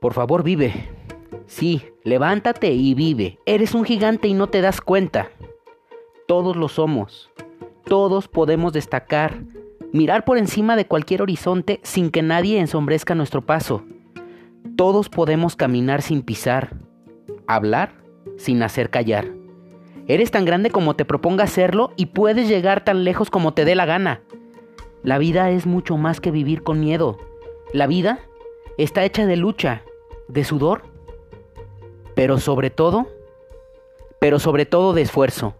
Por favor, vive. Sí, levántate y vive. Eres un gigante y no te das cuenta. Todos lo somos. Todos podemos destacar, mirar por encima de cualquier horizonte sin que nadie ensombrezca nuestro paso. Todos podemos caminar sin pisar, hablar sin hacer callar. Eres tan grande como te proponga hacerlo y puedes llegar tan lejos como te dé la gana. La vida es mucho más que vivir con miedo. La vida está hecha de lucha, de sudor, pero sobre todo, pero sobre todo de esfuerzo.